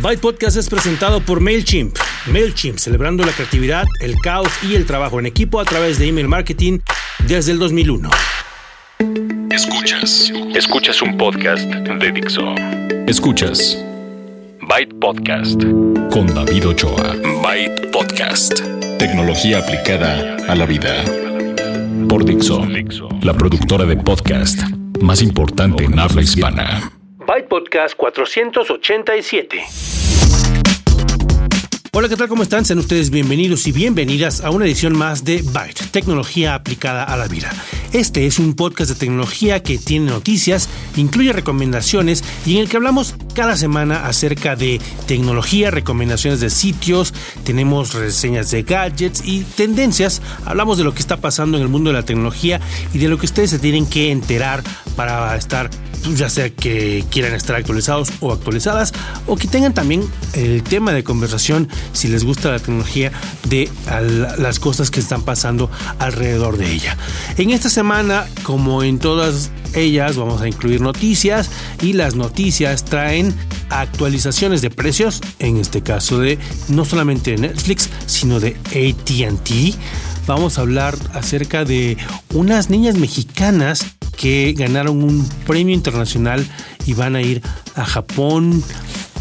Byte Podcast es presentado por MailChimp. MailChimp, celebrando la creatividad, el caos y el trabajo en equipo a través de email marketing desde el 2001. Escuchas. Escuchas un podcast de Dixo. Escuchas. Byte Podcast. Con David Ochoa. Byte Podcast. Tecnología aplicada a la vida. Por Dixo. La productora de podcast más importante en habla hispana. Byte Podcast 487. Hola, ¿qué tal? ¿Cómo están? Sean ustedes bienvenidos y bienvenidas a una edición más de Byte, tecnología aplicada a la vida. Este es un podcast de tecnología que tiene noticias, incluye recomendaciones y en el que hablamos cada semana acerca de tecnología, recomendaciones de sitios, tenemos reseñas de gadgets y tendencias. Hablamos de lo que está pasando en el mundo de la tecnología y de lo que ustedes se tienen que enterar para estar pues, ya sea que quieran estar actualizados o actualizadas o que tengan también el tema de conversación si les gusta la tecnología de las cosas que están pasando alrededor de ella. En esta semana, como en todas ellas, vamos a incluir noticias y las noticias traen actualizaciones de precios, en este caso de no solamente de Netflix, sino de ATT. Vamos a hablar acerca de unas niñas mexicanas que ganaron un premio internacional y van a ir a Japón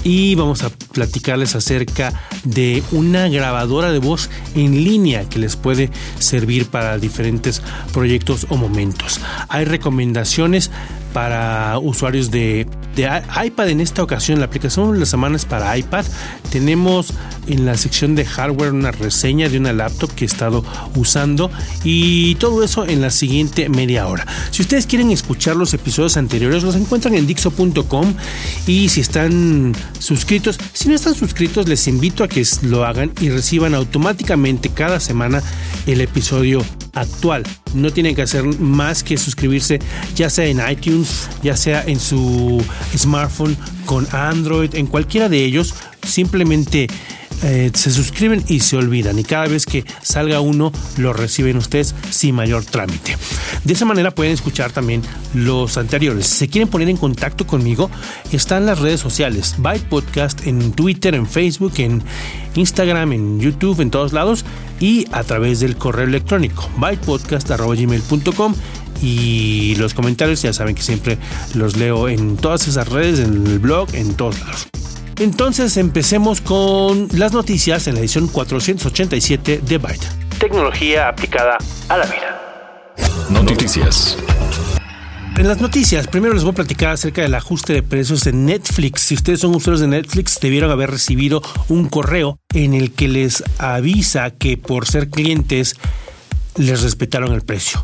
y vamos a platicarles acerca de una grabadora de voz en línea que les puede servir para diferentes proyectos o momentos. Hay recomendaciones para usuarios de, iPad en esta ocasión. La aplicación de la semana es para iPad. Tenemos en la sección de hardware una reseña de una laptop que he estado usando y todo eso en la siguiente media hora. Si ustedes quieren escuchar los episodios anteriores, los encuentran en dixo.com y si están suscritos, si no están suscritos, les invito a que lo hagan y reciban automáticamente cada semana el episodio actual. No tienen que hacer más que suscribirse ya sea en iTunes, ya sea en su smartphone con Android, en cualquiera de ellos. Simplemente eh, se suscriben y se olvidan y cada vez que salga uno lo reciben ustedes sin mayor trámite. De esa manera pueden escuchar también los anteriores. Si se quieren poner en contacto conmigo, están las redes sociales, Byte Podcast en Twitter, en Facebook, en Instagram, en YouTube, en todos lados y a través del correo electrónico bytepodcast.gmail.com y los comentarios ya saben que siempre los leo en todas esas redes, en el blog, en todos lados. Entonces empecemos con las noticias en la edición 487 de Byte. Tecnología aplicada a la vida. Noticias. En las noticias, primero les voy a platicar acerca del ajuste de precios de Netflix. Si ustedes son usuarios de Netflix, debieron haber recibido un correo en el que les avisa que por ser clientes les respetaron el precio.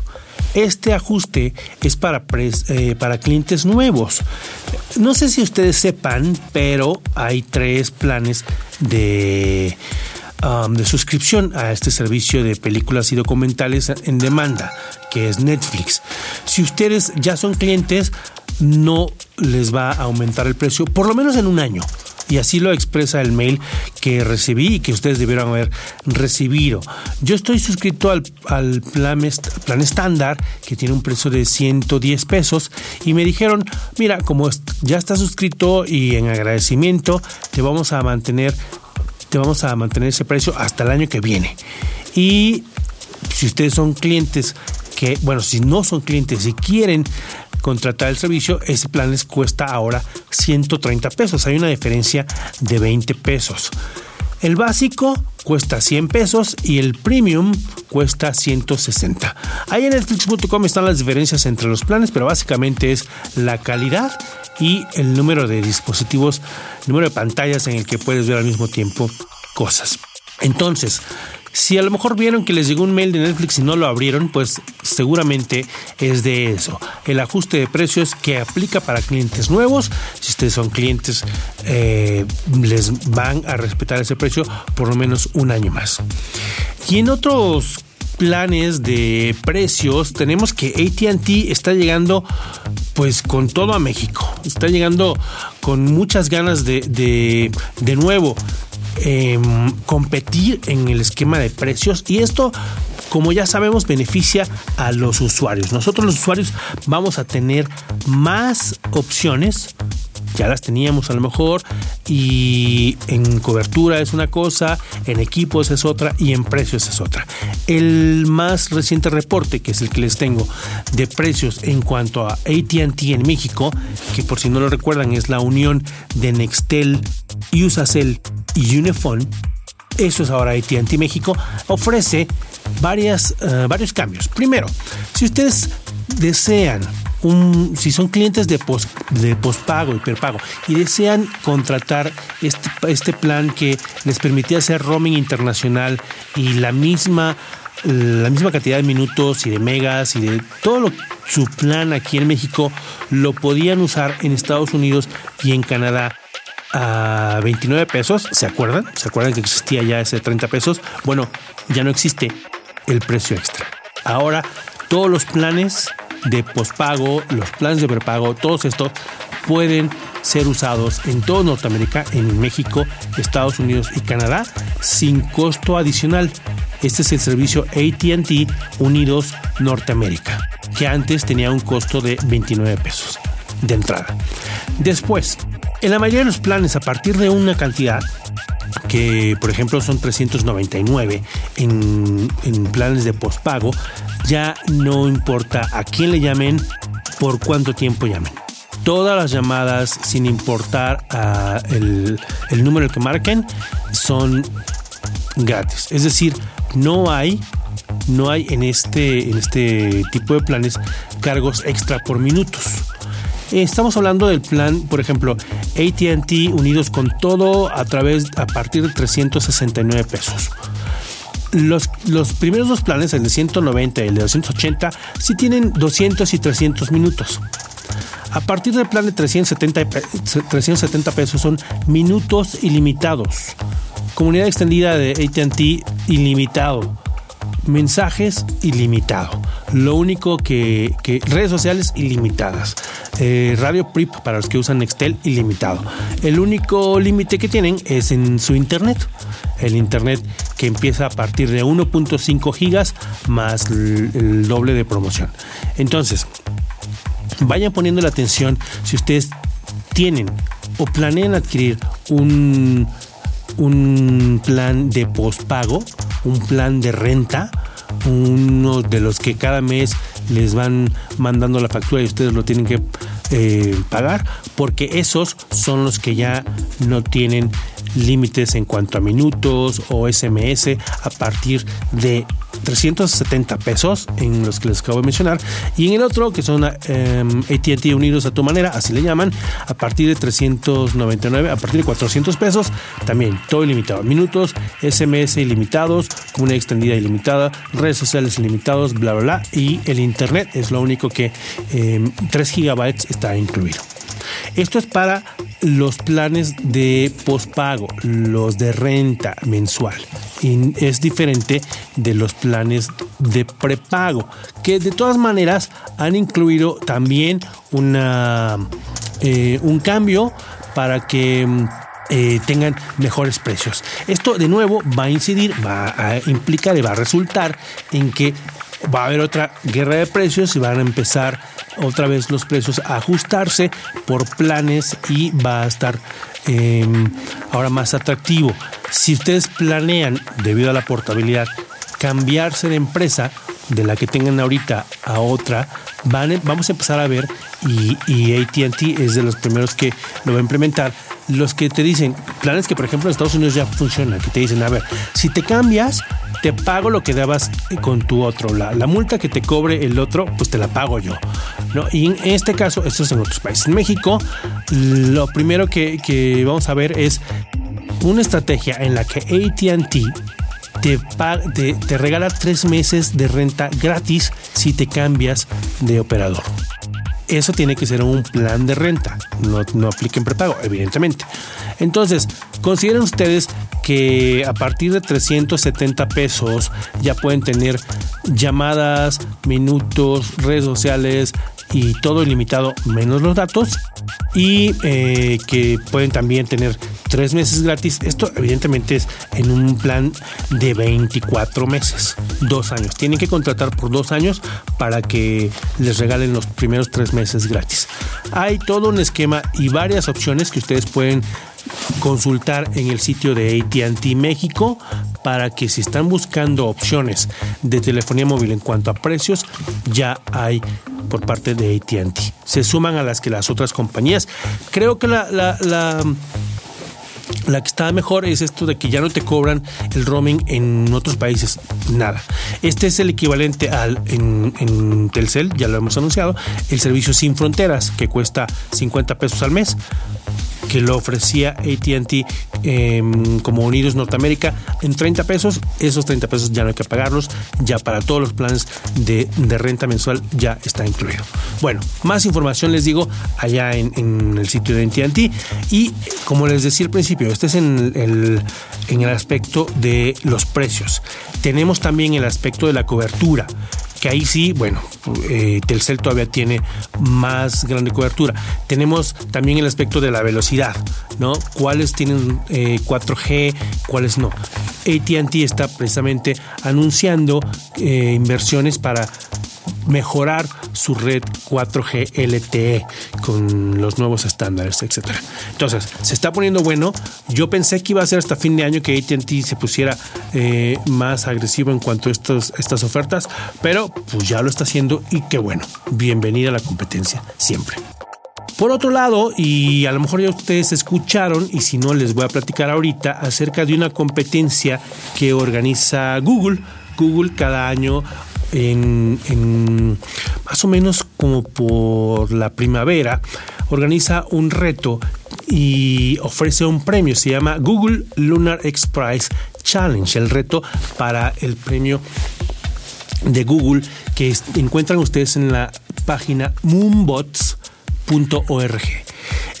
Este ajuste es para, eh, para clientes nuevos. No sé si ustedes sepan, pero hay tres planes de, um, de suscripción a este servicio de películas y documentales en demanda, que es Netflix. Si ustedes ya son clientes, no les va a aumentar el precio, por lo menos en un año y así lo expresa el mail que recibí y que ustedes debieron haber recibido. Yo estoy suscrito al, plan, plan estándar que tiene un precio de 110 pesos y me dijeron, mira, como ya está suscrito y en agradecimiento, te vamos a mantener, te vamos a mantener ese precio hasta el año que viene. Y si ustedes son clientes que, bueno, si no son clientes y quieren contratar el servicio, ese plan les cuesta ahora 130 pesos. Hay una diferencia de 20 pesos. El básico cuesta 100 pesos y el premium cuesta 160. Ahí en Netflix.com están las diferencias entre los planes, pero básicamente es la calidad y el número de dispositivos, número de pantallas en el que puedes ver al mismo tiempo cosas. Entonces, si a lo mejor vieron que les llegó un mail de Netflix y no lo abrieron, pues seguramente es de eso. El ajuste de precios que aplica para clientes nuevos. Si ustedes son clientes, eh, les van a respetar ese precio por lo menos un año más. Y en otros planes de precios, tenemos que ATT está llegando pues con todo a México. Está llegando con muchas ganas de, de, de nuevo Em, competir en el esquema de precios y esto como ya sabemos, beneficia a los usuarios. Nosotros los usuarios vamos a tener más opciones ya las teníamos a lo mejor y en cobertura es una cosa, en equipos es otra y en precios es otra. El más reciente reporte, que es el que les tengo de precios en cuanto a ATT en México, que por si no lo recuerdan es la unión de Nextel, Usacell y Unifone, eso es ahora ATT México, ofrece varias, uh, varios cambios. Primero, si ustedes desean si son clientes de, post, de postpago y perpago y desean contratar este, este plan que les permitía hacer roaming internacional y la misma la misma cantidad de minutos y de megas y de todo lo, su plan aquí en México lo podían usar en Estados Unidos y en Canadá a 29 pesos, ¿se acuerdan? ¿Se acuerdan que existía ya ese 30 pesos? Bueno, ya no existe el precio extra. Ahora todos los planes de pospago, los planes de prepago, todos estos pueden ser usados en toda Norteamérica, en México, Estados Unidos y Canadá sin costo adicional. Este es el servicio ATT Unidos Norteamérica, que antes tenía un costo de 29 pesos de entrada. Después, en la mayoría de los planes, a partir de una cantidad, que por ejemplo son 399 en, en planes de pospago, ya no importa a quién le llamen, por cuánto tiempo llamen. Todas las llamadas, sin importar a el, el número que marquen, son gratis. Es decir, no hay no hay en este, en este tipo de planes cargos extra por minutos. Estamos hablando del plan, por ejemplo, ATT unidos con todo a través a partir de 369 pesos. Los, los, primeros dos planes, el de 190 y el de 280, sí tienen 200 y 300 minutos. A partir del plan de 370, 370 pesos son minutos ilimitados. Comunidad extendida de ATT ilimitado. Mensajes ilimitado. Lo único que, redes sociales ilimitadas. Eh, radio PRIP para los que usan Nextel ilimitado. El único límite que tienen es en su internet. El internet que empieza a partir de 1.5 gigas más el, doble de promoción. Entonces, vayan poniendo la atención si ustedes tienen o planean adquirir un, un plan de pospago, un plan de renta, uno de los que cada mes les van mandando la factura y ustedes lo tienen que eh, pagar, porque esos son los que ya no tienen límites en cuanto a minutos o SMS a partir de 370 pesos en los que les acabo de mencionar y en el otro que son em, ATT Unidos a tu manera, así le llaman, a partir de 399, a partir de 400 pesos, también todo ilimitado, minutos, SMS ilimitados, una extendida ilimitada, redes sociales ilimitados, bla bla bla y el internet es lo único que 3 em, gigabytes está incluido. Esto es para los planes de pospago, los de renta mensual. Y es diferente de los planes de prepago, que de todas maneras han incluido también una, eh, un cambio para que eh, tengan mejores precios. Esto de nuevo va a incidir, va a implicar y va a resultar en que va a haber otra guerra de precios y van a empezar otra vez los precios ajustarse por planes y va a estar em, ahora más atractivo. Si ustedes planean, debido a la portabilidad, cambiarse de empresa de la que tengan ahorita a otra, van, vamos a empezar a ver, y, y ATT es de los primeros que lo va a implementar, los que te dicen, planes que por ejemplo en Estados Unidos ya funcionan, que te dicen, a ver, si te cambias, te pago lo que dabas con tu otro. La, la, multa que te cobre el otro, pues te la pago yo. ¿no? Y en este caso, esto es en otros países. En México, lo primero que, que vamos a ver es una estrategia en la que ATT te, te, regala tres meses de renta gratis si te cambias de operador. Eso tiene que ser un plan de renta, no, no apliquen prepago, evidentemente. Entonces, consideren ustedes que a partir de 370 pesos ya pueden tener llamadas, minutos, redes sociales, y todo ilimitado menos los datos y eh, que pueden también tener tres meses gratis. Esto evidentemente es en un plan de 24 meses, dos años. Tienen que contratar por dos años para que les regalen los primeros tres meses gratis. Hay todo un esquema y varias opciones que ustedes pueden consultar en el sitio de ATT México para que si están buscando opciones de telefonía móvil en cuanto a precios, ya hay por parte de ATT. Se suman a las que las otras compañías. Creo que la, la, la que está mejor es esto de que ya no te cobran el roaming en otros países, nada. Este es el equivalente al en, Telcel, ya lo hemos anunciado, el servicio sin fronteras que cuesta 50 pesos al mes que lo ofrecía ATT em, como Unidos Norteamérica en 30 pesos. Esos 30 pesos ya no hay que pagarlos, ya para todos los planes de, renta mensual ya está incluido. Bueno, más información les digo allá en, el sitio de ATT y como les decía al principio, este es en el, en el aspecto de los precios. Tenemos también el aspecto de la cobertura que ahí sí, bueno, eh, Telcel todavía tiene más grande cobertura. Tenemos también el aspecto de la velocidad, ¿no? ¿Cuáles tienen 4G, eh, cuáles no? ATT está precisamente anunciando eh, inversiones para mejorar su red 4G LTE con los nuevos estándares, etcétera. Entonces, se está poniendo bueno. Yo pensé que iba a ser hasta fin de año que AT&T se pusiera eh, más agresivo en cuanto a estas ofertas, pero pues ya lo está haciendo y qué bueno. Bienvenida a la competencia siempre. Por otro lado, y a lo mejor ya ustedes escucharon, y si no les voy a platicar ahorita, acerca de una competencia que organiza Google. Google cada año en, más o menos como por la primavera, organiza un reto y ofrece un premio. Se llama Google Lunar X Prize Challenge, el reto para el premio de Google que encuentran ustedes en la página moonbots.org.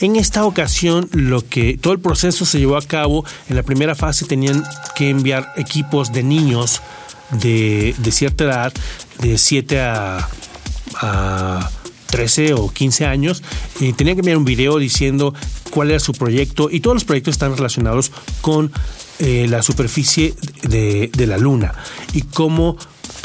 En esta ocasión, lo que todo el proceso se llevó a cabo en la primera fase tenían que enviar equipos de niños de, cierta edad, de 7 a, 13 o 15 años, y tenía que enviar un video diciendo cuál era su proyecto y todos los proyectos están relacionados con eh, la superficie de, la luna y cómo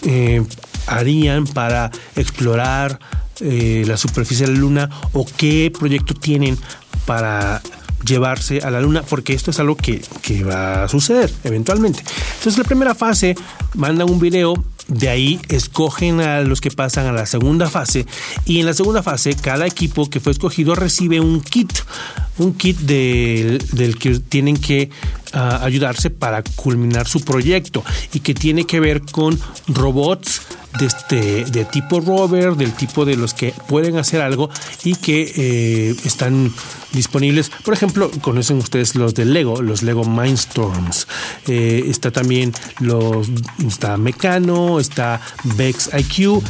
eh, harían para explorar eh, la superficie de la luna o qué proyecto tienen para llevarse a la luna, porque esto es algo que, va a suceder eventualmente. Entonces, la primera fase mandan un video de ahí escogen a los que pasan a la segunda fase y en la segunda fase cada equipo que fue escogido recibe un kit, un kit del, que tienen que ah, ayudarse para culminar su proyecto y que tiene que ver con robots de, este, de tipo rover, del tipo de los que pueden hacer algo y que eh, están disponibles. Por ejemplo, conocen ustedes los de Lego, los Lego Mindstorms. Eh, está también los, está Mecano, está Vex IQ.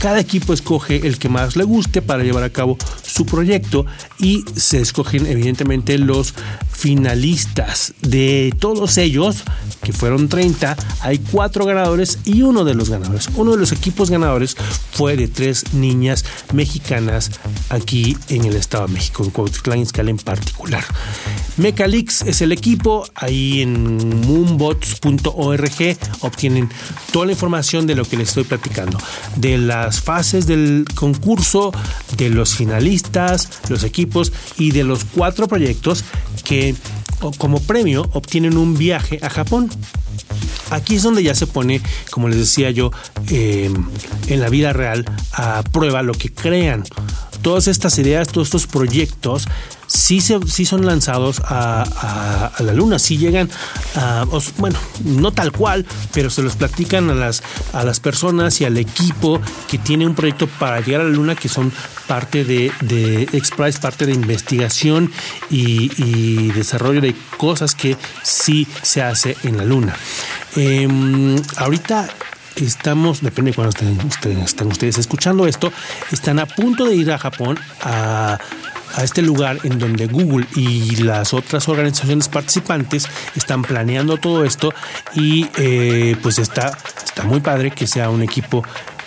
Cada equipo escoge el que más le guste para llevar a cabo su proyecto y se escogen evidentemente los finalistas. De todos ellos, que fueron 30, hay cuatro ganadores y uno de los ganadores. Uno de los equipos ganadores fue de tres niñas mexicanas aquí en el Estado de México, en Cuautitlán en particular. Mecalix es el equipo, ahí en moonbots.org obtienen toda la información de lo que les estoy platicando, de las fases del concurso, de los finalistas, los equipos y de los cuatro proyectos que como premio obtienen un viaje a Japón. Aquí es donde ya se pone, como les decía yo, em, en la vida real a prueba lo que crean. Todas estas ideas, todos estos proyectos sí, se, sí son lanzados a, la luna, sí llegan a, bueno, no tal cual, pero se los platican a las, a las personas y al equipo que tiene un proyecto para llegar a la luna que son parte de, de parte de investigación y, desarrollo de cosas que sí se hace en la luna. Em, ahorita estamos, depende de cuando estén, están ustedes escuchando esto, están a punto de ir a Japón a a este lugar en donde Google y las otras organizaciones participantes están planeando todo esto y eh, pues está, está muy padre que sea un equipo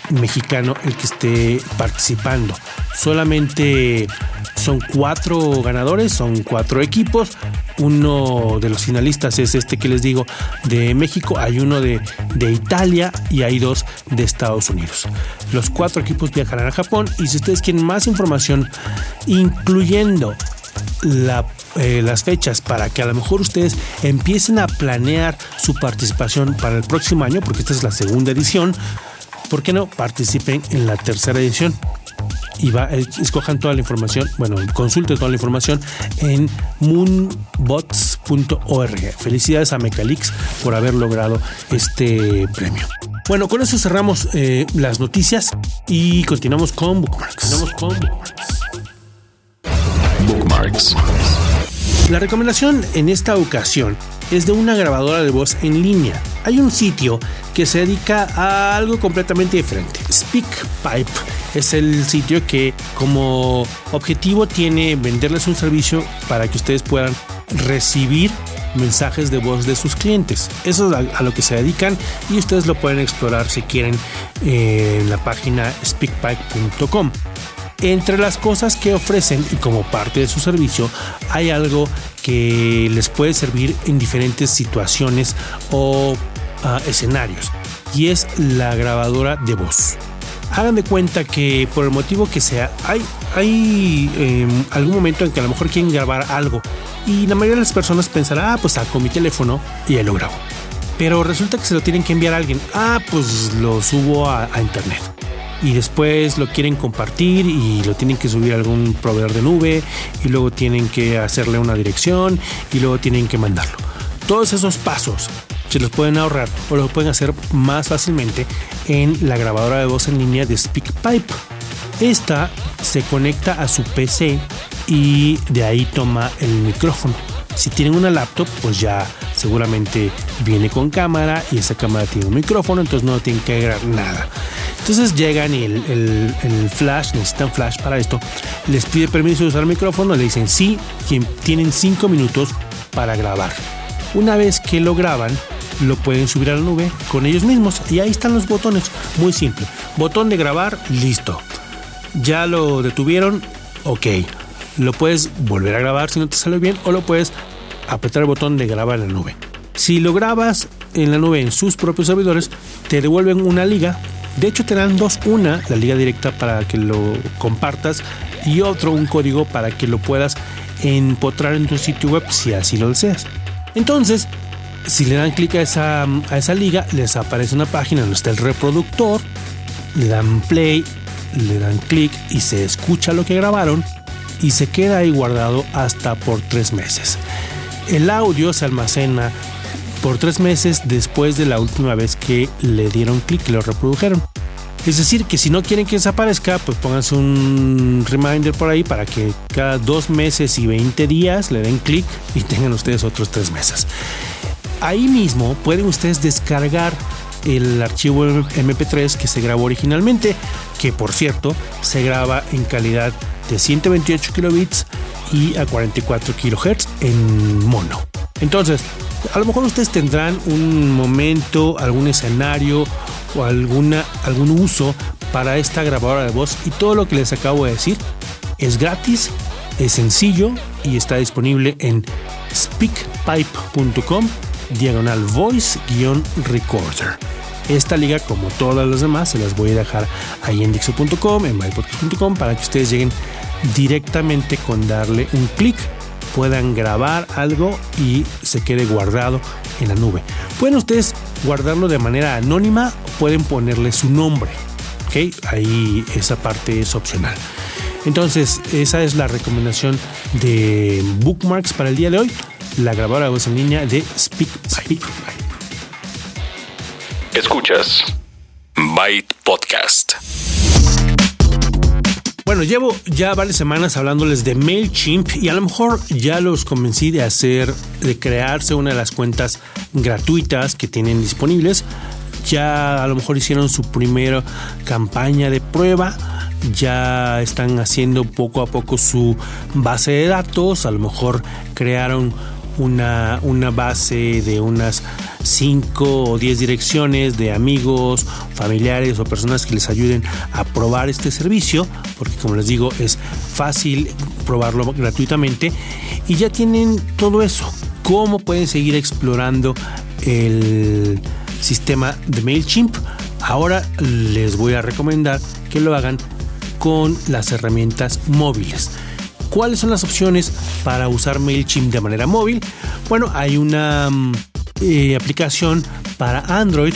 mexicano el que esté participando. Solamente son cuatro ganadores, son cuatro equipos. Uno de los finalistas es este que les digo de México, hay uno de, de Italia y hay dos de Estados Unidos. Los cuatro equipos viajarán a Japón y si ustedes quieren más información, incluyendo eh, las fechas para que a lo mejor ustedes empiecen a planear su participación para el próximo año, porque esta es la segunda edición, ¿por qué no participen en la tercera edición? Y va, eh, escojan toda la información, bueno, consulten toda la información en moonbots.org. Felicidades a Mecalix por haber logrado este premio. Bueno, con eso cerramos eh, las noticias y continuamos con Bookmarks. Continuamos con Bookmarks. Bookmarks. La recomendación en esta ocasión es de una grabadora de voz en línea. Hay un sitio que se dedica a algo completamente diferente. SpeakPipe es el sitio que como objetivo tiene venderles un servicio para que ustedes puedan recibir mensajes de voz de sus clientes. Eso es a, lo que se dedican y ustedes lo pueden explorar si quieren eh, en la página speakpipe.com. Entre las cosas que ofrecen y como parte de su servicio hay algo que les puede servir en diferentes situaciones o ah, escenarios y es la grabadora de voz. Hagan de cuenta que por el motivo que sea, hay, hay em, algún momento en que a lo mejor quieren grabar algo y la mayoría de las personas pensarán, ah, pues saco mi teléfono y ahí lo grabo. Pero resulta que se lo tienen que enviar a alguien. Ah, pues lo subo a internet y después lo quieren compartir y lo tienen que subir a algún proveedor de nube y luego tienen que hacerle una dirección y luego tienen que mandarlo. Todos esos pasos se los pueden ahorrar o los pueden hacer más fácilmente en la grabadora de voz en línea de SpeakPipe. Esta se conecta a su PC y de ahí toma el micrófono. Si tienen una laptop, pues ya seguramente viene con cámara y esa cámara tiene un micrófono, entonces no tienen que agregar nada. Entonces llegan y el, flash, necesitan flash para esto, les pide permiso de usar el micrófono, le dicen sí, tienen cinco minutos para grabar. Una vez que lo graban, lo pueden subir a la nube con ellos mismos y ahí están los botones, muy simple. Botón de grabar, listo. Ya lo detuvieron, ok. Lo puedes volver a grabar si no te sale bien o lo puedes apretar el botón de grabar en la nube. Si lo grabas en la nube en sus propios servidores, te devuelven una liga de hecho, te dan dos: una, la liga directa para que lo compartas, y otro, un código para que lo puedas empotrar en tu sitio web si así lo deseas. Entonces, si le dan clic a esa, a esa liga, les aparece una página donde está el reproductor, le dan play, le dan clic y se escucha lo que grabaron y se queda ahí guardado hasta por tres meses. El audio se almacena por tres meses después de la última vez que le dieron clic y lo reprodujeron. Es decir, que si no quieren que desaparezca, pues pónganse un reminder por ahí para que cada dos meses y 20 días le den clic y tengan ustedes otros tres meses. Ahí mismo pueden ustedes descargar el archivo MP3 que se grabó originalmente, que por cierto se graba en calidad de 128 kilobits y a 44 kilohertz en mono. Entonces, a lo mejor ustedes tendrán un momento, algún escenario o alguna, algún uso para esta grabadora de voz y todo lo que les acabo de decir es gratis, es sencillo y está disponible en speakpipe.com diagonal voice-recorder. Esta liga, como todas las demás, se las voy a dejar ahí en dixo.com, en mypodcast.com, para que ustedes lleguen directamente con darle un clic puedan grabar algo y se quede guardado en la nube. Pueden ustedes guardarlo de manera anónima, pueden ponerle su nombre. ¿ok? Ahí esa parte es opcional. Entonces, esa es la recomendación de Bookmarks para el día de hoy. La grabadora de voz en línea de Speak. Escuchas Byte Podcast. Bueno, llevo ya varias semanas hablándoles de MailChimp y a lo mejor ya los convencí de hacer, de crearse una de las cuentas gratuitas que tienen disponibles. Ya a lo mejor hicieron su primera campaña de prueba. Ya están haciendo poco a poco su base de datos. A lo mejor crearon una, una base de unas 5 o 10 direcciones de amigos, familiares o personas que les ayuden a probar este servicio, porque como les digo es fácil probarlo gratuitamente y ya tienen todo eso. ¿Cómo pueden seguir explorando el sistema de MailChimp? Ahora les voy a recomendar que lo hagan con las herramientas móviles. ¿Cuáles son las opciones para usar MailChimp de manera móvil? Bueno, hay una mm, eh, aplicación para Android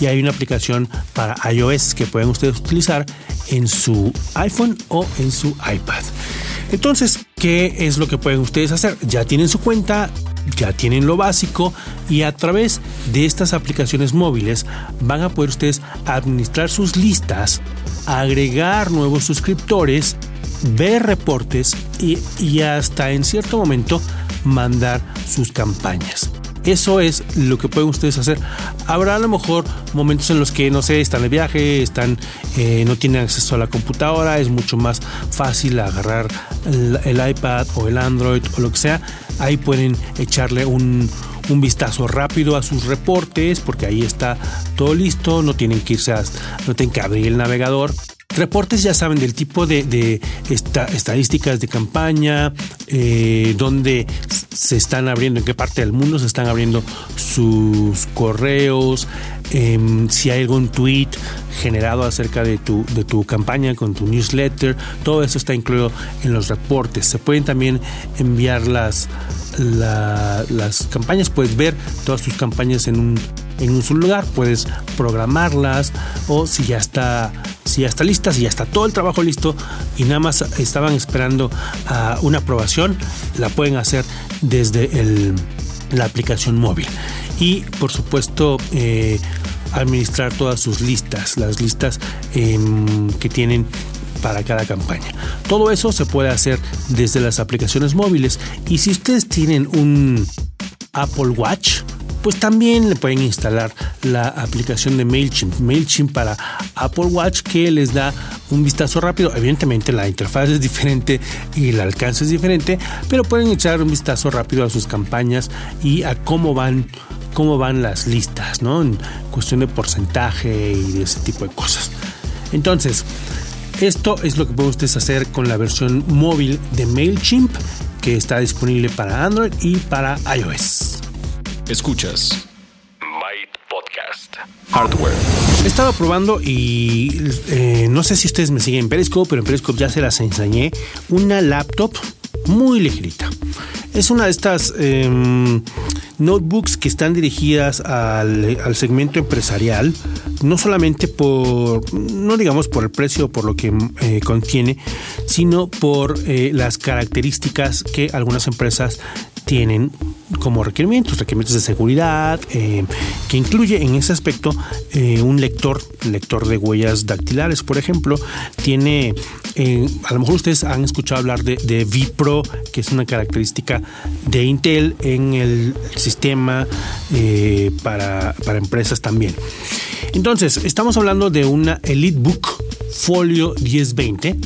y hay una aplicación para iOS que pueden ustedes utilizar en su iPhone o en su iPad. Entonces, ¿qué es lo que pueden ustedes hacer? Ya tienen su cuenta, ya tienen lo básico y a través de estas aplicaciones móviles van a poder ustedes administrar sus listas, agregar nuevos suscriptores, ver reportes y, y hasta en cierto momento mandar sus campañas. Eso es lo que pueden ustedes hacer. Habrá a lo mejor momentos en los que, no sé, están de viaje, están, eh, no tienen acceso a la computadora, es mucho más fácil agarrar el, iPad o el Android o lo que sea. Ahí pueden echarle un, un vistazo rápido a sus reportes porque ahí está todo listo, no tienen que irse a, no tienen que abrir el navegador Reportes ya saben del tipo de, estadísticas de campaña, eh, dónde se están abriendo, en qué parte del mundo se están abriendo sus correos, em, si hay algún tweet generado acerca de tu, de tu campaña con tu newsletter, todo eso está incluido en los reportes. Se pueden también enviar las, las campañas, puedes ver todas tus campañas en un, en un solo lugar, puedes programarlas o si ya está si ya está lista, si ya está todo el trabajo listo y nada más estaban esperando una aprobación, la pueden hacer desde la aplicación móvil. Y por supuesto, eh, administrar todas sus listas, las listas em, que tienen para cada campaña. Todo eso se puede hacer desde las aplicaciones móviles y si ustedes tienen un Apple Watch, pues también le pueden instalar la aplicación de MailChimp, MailChimp para Apple Watch que les da un vistazo rápido. Evidentemente la interfaz es diferente y el alcance es diferente, pero pueden echar un vistazo rápido a sus campañas y a cómo van cómo van las listas, ¿no? En cuestión de porcentaje y de ese tipo de cosas. Entonces, esto es lo que pueden ustedes hacer con la versión móvil de MailChimp que está disponible para Android y para iOS. Escuchas Byte Podcast Hardware. He estado probando y eh, no sé si ustedes me siguen en Periscope, pero en Periscope ya se las enseñé. Una laptop muy ligerita. Es una de estas em, notebooks que están dirigidas al, segmento empresarial, no solamente por, no digamos por el precio o por lo que eh, contiene, sino por eh, las características que algunas empresas tienen como requerimientos, requerimientos de seguridad, eh, que incluye en ese aspecto eh, un lector, lector de huellas dactilares, por ejemplo, tiene, eh, a lo mejor ustedes han escuchado hablar de, de vPro, que es una característica de Intel en el sistema para, para empresas también. Entonces, estamos hablando de una EliteBook Folio 1020,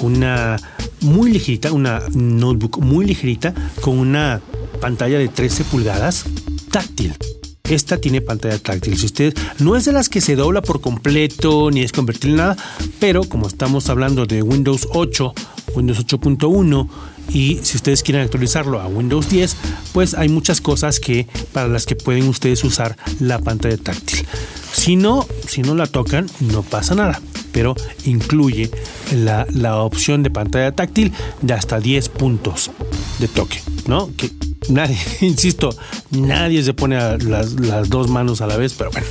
una muy ligerita, una notebook muy ligerita con una pantalla de 13 pulgadas táctil. Esta tiene pantalla táctil. Si usted no es de las que se dobla por completo ni es convertible nada, pero como estamos hablando de Windows 8, Windows 8.1 y si ustedes quieren actualizarlo a Windows 10, pues hay muchas cosas que para las que pueden ustedes usar la pantalla táctil. Si no, si no la tocan, no pasa nada pero incluye la, la, opción de pantalla táctil de hasta 10 puntos de toque, ¿no? Que nadie, insisto, nadie se pone las, las dos manos a la vez, pero bueno.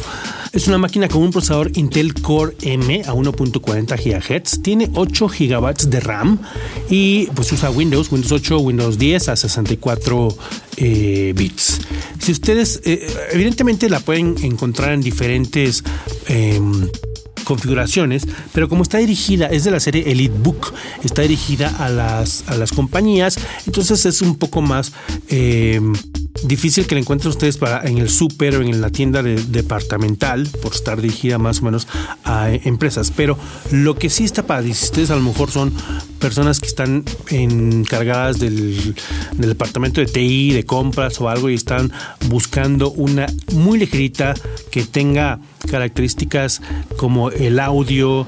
Es una máquina con un procesador Intel Core M a 1.40 GHz, tiene 8 GB de RAM y pues usa Windows, Windows 8, Windows 10 a 64 eh, bits. Si ustedes, eh, evidentemente la pueden encontrar en diferentes... Em, configuraciones, pero como está dirigida, es de la serie EliteBook, está dirigida a las, a las compañías, entonces es un poco más... Eh, difícil que la encuentren ustedes para en el súper o en la tienda departamental por estar dirigida más o menos a empresas. Pero lo que sí está para si ustedes a lo mejor son personas que están encargadas del, del departamento de TI, de compras o algo y están buscando una muy ligerita que tenga características como el audio,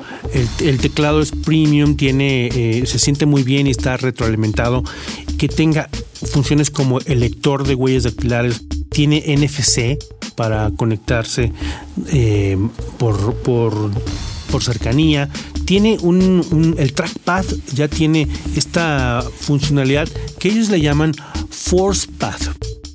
el, teclado es premium, tiene, eh, se siente muy bien y está retroalimentado, que tenga funciones como el lector de huellas dactilares, tiene NFC para conectarse eh, por, por, por, cercanía, tiene un, el trackpad ya tiene esta funcionalidad que ellos le llaman Force Pad,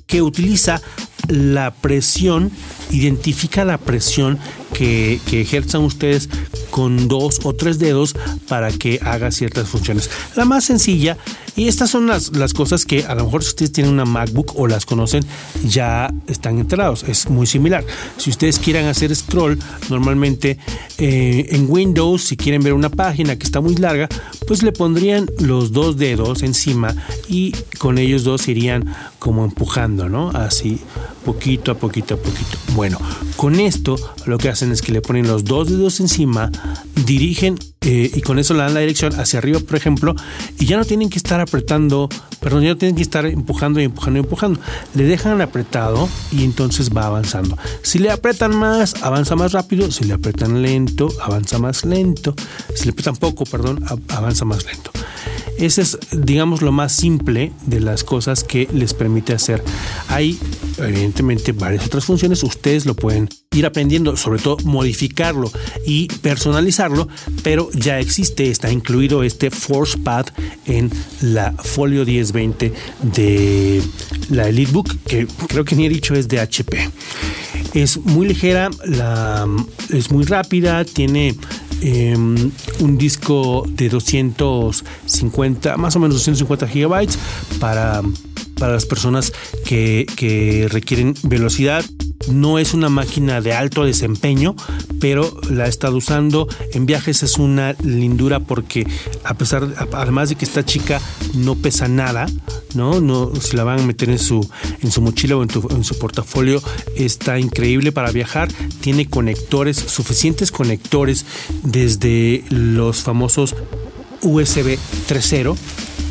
que utiliza la presión, identifica la presión que, que ejerzan ustedes con dos o tres dedos para que haga ciertas funciones. La más sencilla, y estas son las, las cosas que a lo mejor si ustedes tienen una MacBook o las conocen, ya están enterados. Es muy similar. Si ustedes quieren hacer scroll, normalmente eh, en Windows, si quieren ver una página que está muy larga, pues le pondrían los dos dedos encima y con ellos dos irían como empujando, ¿no? Así, poquito a poquito a poquito. Bueno, con esto lo que hacen es que le ponen los dos dedos encima, dirigen eh, y con eso le dan la dirección hacia arriba, por ejemplo, y ya no tienen que estar apretando, perdón, ya no tienen que estar empujando y empujando y empujando. Le dejan apretado y entonces va avanzando. Si le apretan más, avanza más rápido. Si le apretan lento, avanza más lento. Si le apretan poco, perdón, avanza más lento. Ese es, digamos, lo más simple de las cosas que les permite hacer. Hay, evidentemente, varias otras funciones. Ustedes lo pueden ir aprendiendo, sobre todo modificarlo y personalizarlo, pero ya existe, está incluido este Force Pad en la Folio 1020 de la EliteBook, que creo que ni he dicho es de HP. Es muy ligera, es muy rápida, tiene em, un disco de 250, más o menos 250 gigabytes para, para las personas que requieren velocidad no es una máquina de alto desempeño, pero la he estado usando. En viajes es una lindura porque a pesar, además de que esta chica no pesa nada, ¿no? No, si la van a meter en su, en su mochila o en, su portafolio, está increíble para viajar. Tiene conectores, suficientes conectores desde los famosos USB 3.0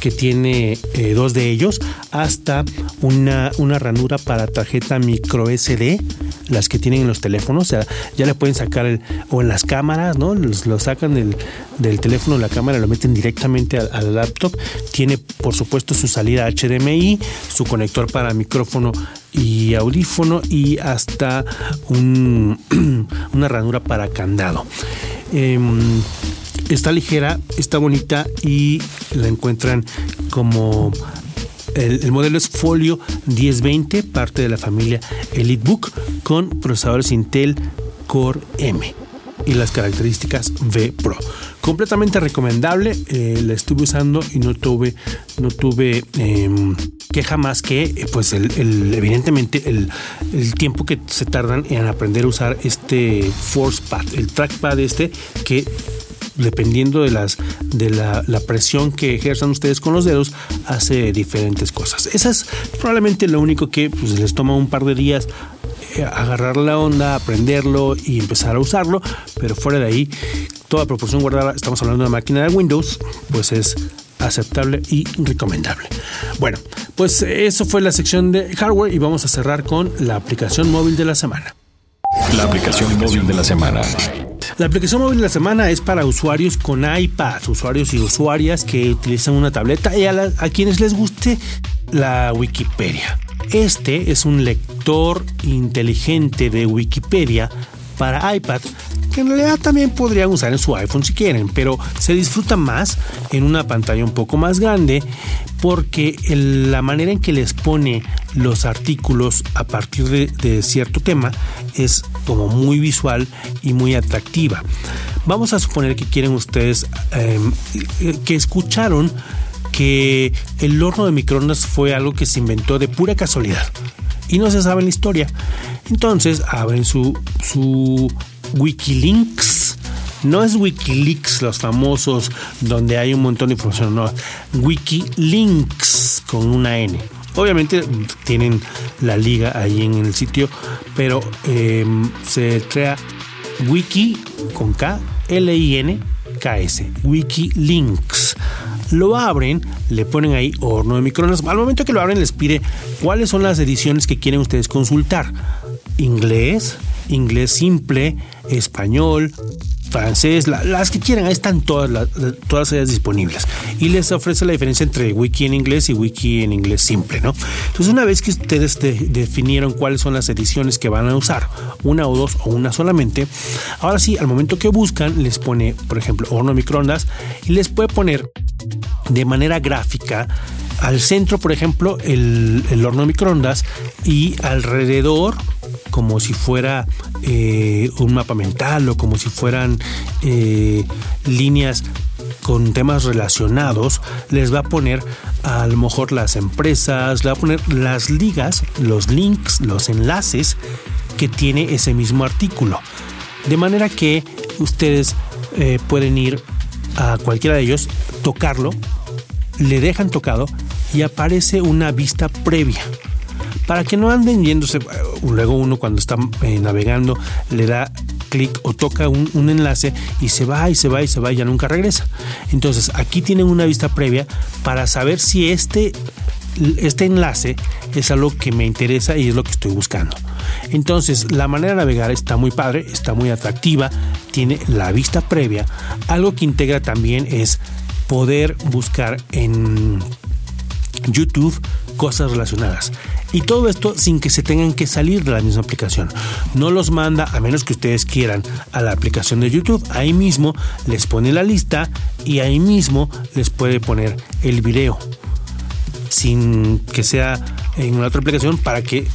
que tiene eh, dos de ellos, hasta una, una ranura para tarjeta micro SD, las que tienen en los teléfonos, o sea, ya le pueden sacar o en las cámaras, ¿no? Lo, sacan del, del teléfono, la cámara, lo meten directamente al, laptop. Tiene, por supuesto, su salida HDMI, su conector para micrófono y audífono y hasta un, una ranura para candado. Em, está ligera, está bonita y la encuentran como el, modelo es Folio 1020, parte de la familia EliteBook con procesadores Intel Core M y las características V Pro. Completamente recomendable, eh, la estuve usando y no tuve, no tuve em, queja más que, eh, pues, evidentemente, el, el, tiempo que se tardan en aprender a usar este Force Pad, el trackpad este que dependiendo de las de la, presión que ejerzan ustedes con los dedos, hace diferentes cosas. Esa es probablemente lo único que pues, les toma un par de días eh, agarrar la onda, aprenderlo y empezar a usarlo, pero fuera de ahí, toda proporción guardada, estamos hablando de una máquina de Windows, pues es aceptable y recomendable. Bueno, pues eso fue la sección de hardware y vamos a cerrar con la aplicación móvil de la semana. La aplicación móvil de la semana. La aplicación móvil de la semana es para usuarios con iPad, usuarios y usuarias que utilizan una tableta y a, a quienes les guste la Wikipedia. Este es un lector inteligente de Wikipedia para iPad que en realidad también podrían usar en su iPhone si quieren, pero se disfruta más en una pantalla un poco más grande porque la manera en que les pone los artículos a partir de, cierto tema es como muy visual y muy atractiva. Vamos a suponer que quieren ustedes em, que escucharon que el horno de microondas fue algo que se inventó de pura casualidad y no se sabe la historia. Entonces abren su, su Wikilinks. No es Wikileaks, los famosos, donde hay un montón de información, no. Wikilinks con una N. Obviamente tienen la liga ahí en el sitio, pero em, se crea wiki con K, L-I-N, KS, Wikilinks. Lo abren, le ponen ahí horno de microondas. Al momento que lo abren les pide cuáles son las ediciones que quieren ustedes consultar. Inglés, inglés simple, español, francés, las que quieran, ahí están todas, todas ellas disponibles. Y les ofrece la diferencia entre wiki en inglés y wiki en inglés simple, ¿no? Entonces, una vez que ustedes definieron cuáles son las ediciones que van a usar, una o dos o una solamente, ahora sí, al momento que buscan, les pone, por ejemplo, horno microondas y les puede poner de manera gráfica al centro, por ejemplo, el, el horno microondas y alrededor como si fuera eh, un mapa mental o como si fueran eh, líneas con temas relacionados, les va a poner a lo mejor las empresas, le va a poner las ligas, los links, los enlaces que tiene ese mismo artículo. De manera que ustedes eh, pueden ir a cualquiera de ellos, tocarlo, le dejan tocado y aparece una vista previa para que no anden yéndose. Eh, luego uno cuando está eh, navegando le da clic o toca un, enlace y se va y se va y se va y ya nunca regresa. Entonces aquí tienen una vista previa para saber si este, este enlace es algo que me interesa y es lo que estoy buscando. Entonces la manera de navegar está muy padre, está muy atractiva, tiene la vista previa. Algo que integra también es poder buscar en YouTube cosas relacionadas. Y todo esto sin que se tengan que salir de la misma aplicación. No los manda, a menos que ustedes quieran, a la aplicación de YouTube. Ahí mismo les pone la lista y ahí mismo les puede poner el video. Sin que sea en una otra aplicación para que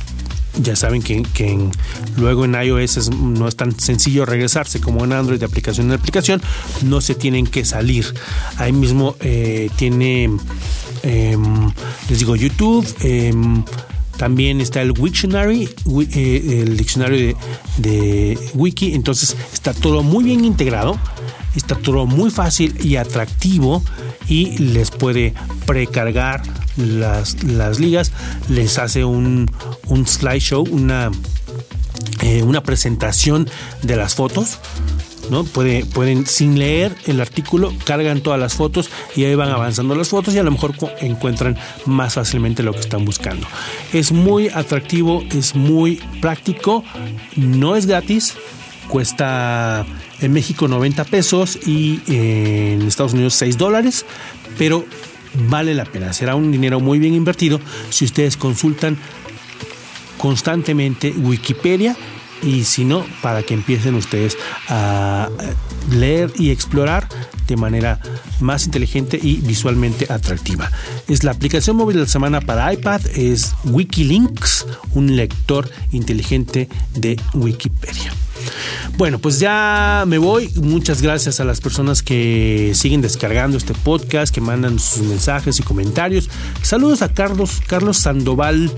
ya saben que, luego en iOS no es tan sencillo regresarse como en Android de aplicación en aplicación, no se tienen que salir. Ahí mismo eh, tiene Em, les digo YouTube. Em, también está el Wiktionary, eh, el diccionario de, Wiki. Entonces está todo muy bien integrado, está todo muy fácil y atractivo y les puede precargar las, las ligas, les hace un, un slideshow, una, eh, una presentación de las fotos ¿no? pueden, sin leer el artículo, cargan todas las fotos y ahí van avanzando las fotos y a lo mejor encuentran más fácilmente lo que están buscando. Es muy atractivo, es muy práctico, no es gratis, cuesta en México 90 pesos y en Estados Unidos 6 dólares, pero vale la pena, será un dinero muy bien invertido si ustedes consultan constantemente Wikipedia y si no, para que empiecen ustedes a leer y explorar de manera más inteligente y visualmente atractiva. Es la aplicación móvil de la semana para iPad, es Wikilinks, un lector inteligente de Wikipedia. Bueno, pues ya me voy. Muchas gracias a las personas que siguen descargando este podcast, que mandan sus mensajes y comentarios. Saludos a Carlos, Carlos Sandoval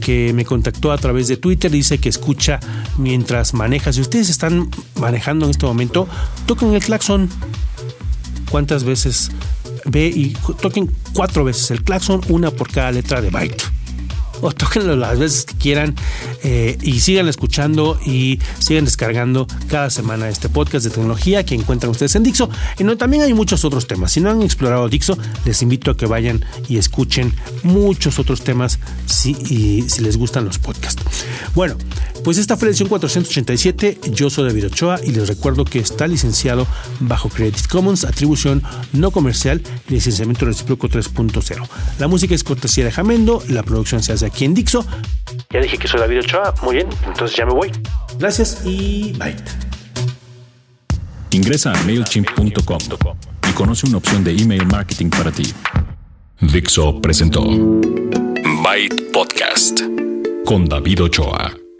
que me contactó a través de Twitter, dice que escucha mientras maneja. Si ustedes están manejando en este momento, toquen el claxon. ¿Cuántas veces ve y toquen cuatro veces el claxon, una por cada letra de byte? o tóquenlo las veces que quieran eh, y sigan escuchando y sigan descargando cada semana este podcast de tecnología que encuentran ustedes en Dixo. Y no, también hay muchos otros temas. Si no han explorado Dixo, les invito a que vayan y escuchen muchos otros temas si, si les gustan los podcasts. Bueno, pues esta fue la edición 487. Yo soy David Ochoa y les recuerdo que está licenciado bajo Creative Commons, atribución no comercial y licenciamiento recíproco 3.0. La música es cortesía de Jamendo, la producción se hace aquí en Dixo. Ya dije que soy David Ochoa, muy bien, entonces ya me voy. Gracias y bye. Ingresa a MailChimp.com y conoce una opción de email marketing para ti. Dixo presentó Byte Podcast con David Ochoa.